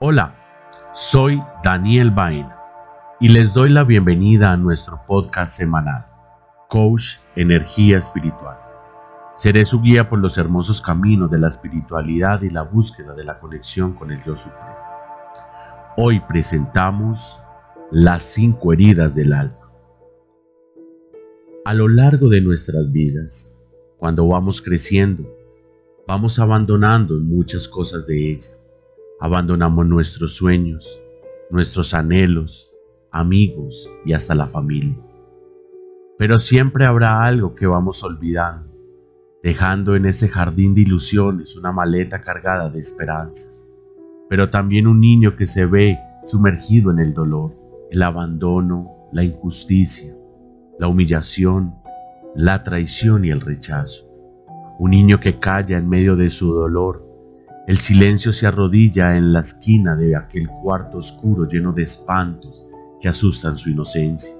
Hola, soy Daniel Baena y les doy la bienvenida a nuestro podcast semanal, Coach Energía Espiritual. Seré su guía por los hermosos caminos de la espiritualidad y la búsqueda de la conexión con el Yo Supremo. Hoy presentamos las cinco heridas del alma. A lo largo de nuestras vidas, cuando vamos creciendo, vamos abandonando muchas cosas de ella Abandonamos nuestros sueños, nuestros anhelos, amigos y hasta la familia. Pero siempre habrá algo que vamos olvidando, dejando en ese jardín de ilusiones una maleta cargada de esperanzas, pero también un niño que se ve sumergido en el dolor, el abandono, la injusticia, la humillación, la traición y el rechazo. Un niño que calla en medio de su dolor el silencio se arrodilla en la esquina de aquel cuarto oscuro lleno de espantos que asustan su inocencia.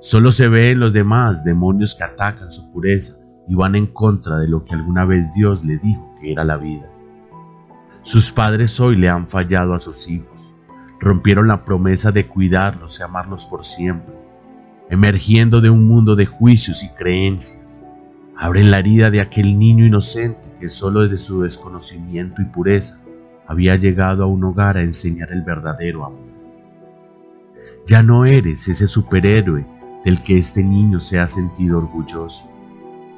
Solo se ve en los demás demonios que atacan su pureza y van en contra de lo que alguna vez Dios le dijo que era la vida. Sus padres hoy le han fallado a sus hijos, rompieron la promesa de cuidarlos y amarlos por siempre, emergiendo de un mundo de juicios y creencias abren la herida de aquel niño inocente que solo desde su desconocimiento y pureza había llegado a un hogar a enseñar el verdadero amor. Ya no eres ese superhéroe del que este niño se ha sentido orgulloso.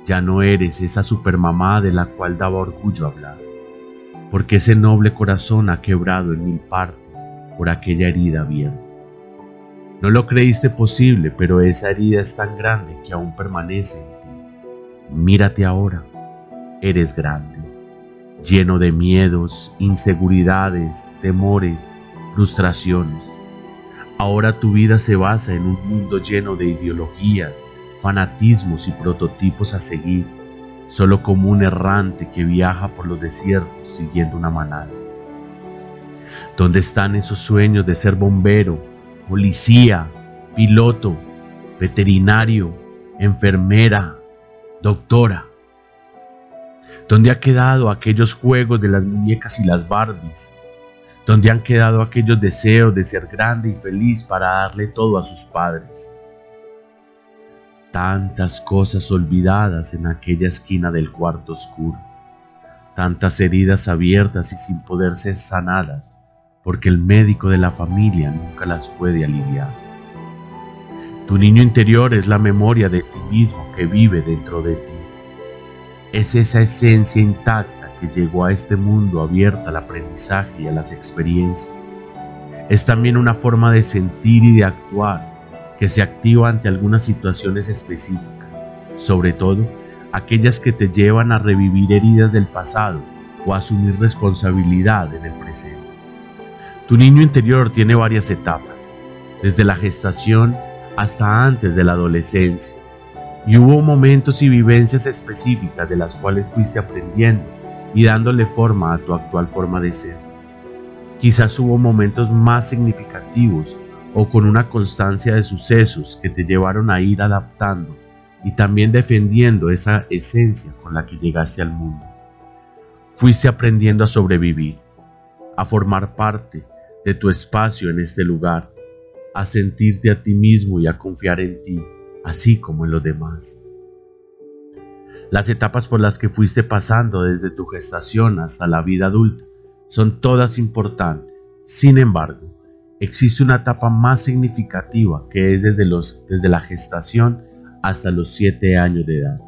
Ya no eres esa supermamá de la cual daba orgullo hablar, porque ese noble corazón ha quebrado en mil partes por aquella herida abierta. No lo creíste posible, pero esa herida es tan grande que aún permanece Mírate ahora, eres grande, lleno de miedos, inseguridades, temores, frustraciones. Ahora tu vida se basa en un mundo lleno de ideologías, fanatismos y prototipos a seguir, solo como un errante que viaja por los desiertos siguiendo una manada. ¿Dónde están esos sueños de ser bombero, policía, piloto, veterinario, enfermera, Doctora, ¿dónde ha quedado aquellos juegos de las muñecas y las Barbies? ¿Dónde han quedado aquellos deseos de ser grande y feliz para darle todo a sus padres? Tantas cosas olvidadas en aquella esquina del cuarto oscuro, tantas heridas abiertas y sin poder ser sanadas, porque el médico de la familia nunca las puede aliviar. Tu niño interior es la memoria de ti mismo que vive dentro de ti. Es esa esencia intacta que llegó a este mundo abierta al aprendizaje y a las experiencias. Es también una forma de sentir y de actuar que se activa ante algunas situaciones específicas, sobre todo aquellas que te llevan a revivir heridas del pasado o a asumir responsabilidad en el presente. Tu niño interior tiene varias etapas, desde la gestación hasta antes de la adolescencia. Y hubo momentos y vivencias específicas de las cuales fuiste aprendiendo y dándole forma a tu actual forma de ser. Quizás hubo momentos más significativos o con una constancia de sucesos que te llevaron a ir adaptando y también defendiendo esa esencia con la que llegaste al mundo. Fuiste aprendiendo a sobrevivir, a formar parte de tu espacio en este lugar a sentirte a ti mismo y a confiar en ti, así como en los demás. Las etapas por las que fuiste pasando desde tu gestación hasta la vida adulta son todas importantes. Sin embargo, existe una etapa más significativa que es desde, los, desde la gestación hasta los 7 años de edad.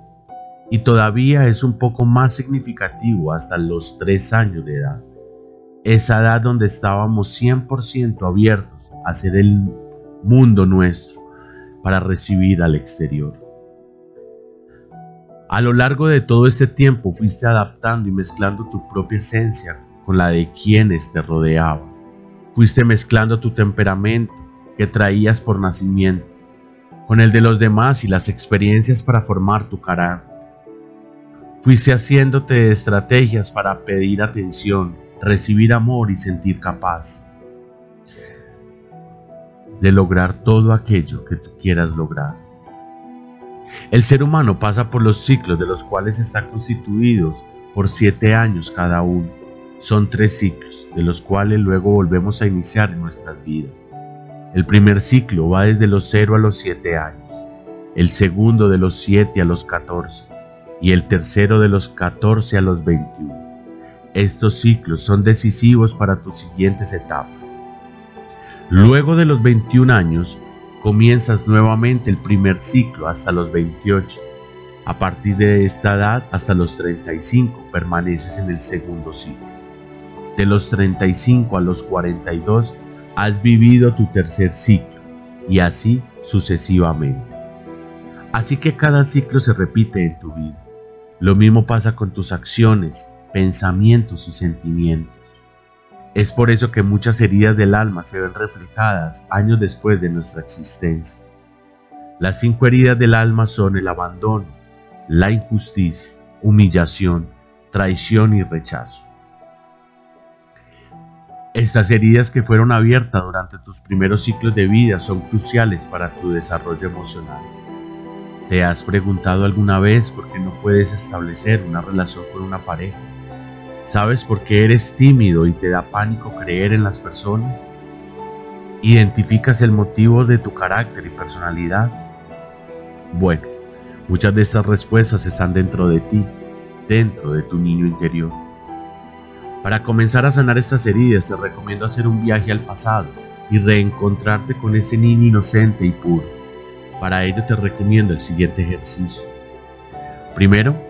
Y todavía es un poco más significativo hasta los 3 años de edad. Esa edad donde estábamos 100% abiertos hacer el mundo nuestro para recibir al exterior. A lo largo de todo este tiempo fuiste adaptando y mezclando tu propia esencia con la de quienes te rodeaban. Fuiste mezclando tu temperamento que traías por nacimiento con el de los demás y las experiencias para formar tu carácter. Fuiste haciéndote estrategias para pedir atención, recibir amor y sentir capaz de lograr todo aquello que tú quieras lograr. El ser humano pasa por los ciclos de los cuales están constituidos por siete años cada uno. son tres ciclos, de los cuales luego volvemos a iniciar nuestras vidas. El primer ciclo va desde los 0 a los 7 años, el segundo de los 7 a los 14 y el tercero de los 14 a los 21. Estos ciclos son decisivos para tus siguientes etapas. Luego de los 21 años, comienzas nuevamente el primer ciclo hasta los 28. A partir de esta edad hasta los 35 permaneces en el segundo ciclo. De los 35 a los 42 has vivido tu tercer ciclo y así sucesivamente. Así que cada ciclo se repite en tu vida. Lo mismo pasa con tus acciones, pensamientos y sentimientos. Es por eso que muchas heridas del alma se ven reflejadas años después de nuestra existencia. Las cinco heridas del alma son el abandono, la injusticia, humillación, traición y rechazo. Estas heridas que fueron abiertas durante tus primeros ciclos de vida son cruciales para tu desarrollo emocional. ¿Te has preguntado alguna vez por qué no puedes establecer una relación con una pareja? ¿Sabes por qué eres tímido y te da pánico creer en las personas? ¿Identificas el motivo de tu carácter y personalidad? Bueno, muchas de estas respuestas están dentro de ti, dentro de tu niño interior. Para comenzar a sanar estas heridas te recomiendo hacer un viaje al pasado y reencontrarte con ese niño inocente y puro. Para ello te recomiendo el siguiente ejercicio. Primero,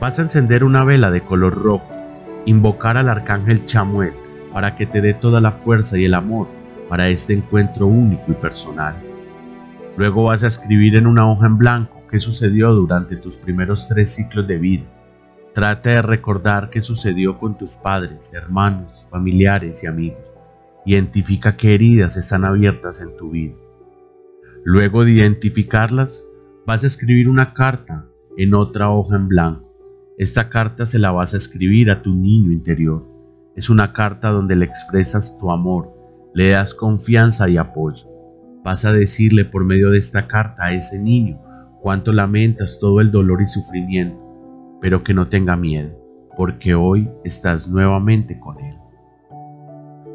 vas a encender una vela de color rojo, invocar al arcángel Chamuel para que te dé toda la fuerza y el amor para este encuentro único y personal. Luego vas a escribir en una hoja en blanco qué sucedió durante tus primeros tres ciclos de vida Trata de recordar qué sucedió con tus padres, hermanos, familiares y amigos. Identifica qué heridas están abiertas en tu vida. Luego de identificarlas, vas a escribir una carta en otra hoja en blanco. Esta carta se la vas a escribir a tu niño interior. Es una carta donde le expresas tu amor, le das confianza y apoyo. Vas a decirle por medio de esta carta a ese niño cuánto lamentas todo el dolor y sufrimiento pero que no tenga miedo, porque hoy estás nuevamente con Él.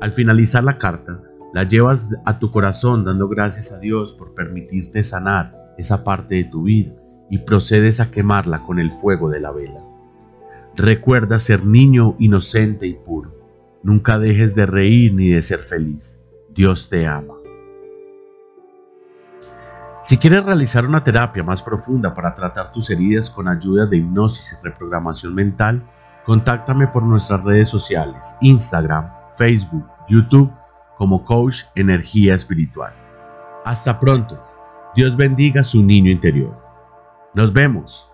Al finalizar la carta, la llevas a tu corazón dando gracias a Dios por permitirte sanar esa parte de tu vida y procedes a quemarla con el fuego de la vela. Recuerda ser niño inocente y puro. Nunca dejes de reír ni de ser feliz. Dios te ama. Si quieres realizar una terapia más profunda para tratar tus heridas con ayuda de hipnosis y reprogramación mental, contáctame por nuestras redes sociales, Instagram, Facebook, YouTube, como Coach Energía Espiritual. Hasta pronto. Dios bendiga su niño interior. Nos vemos.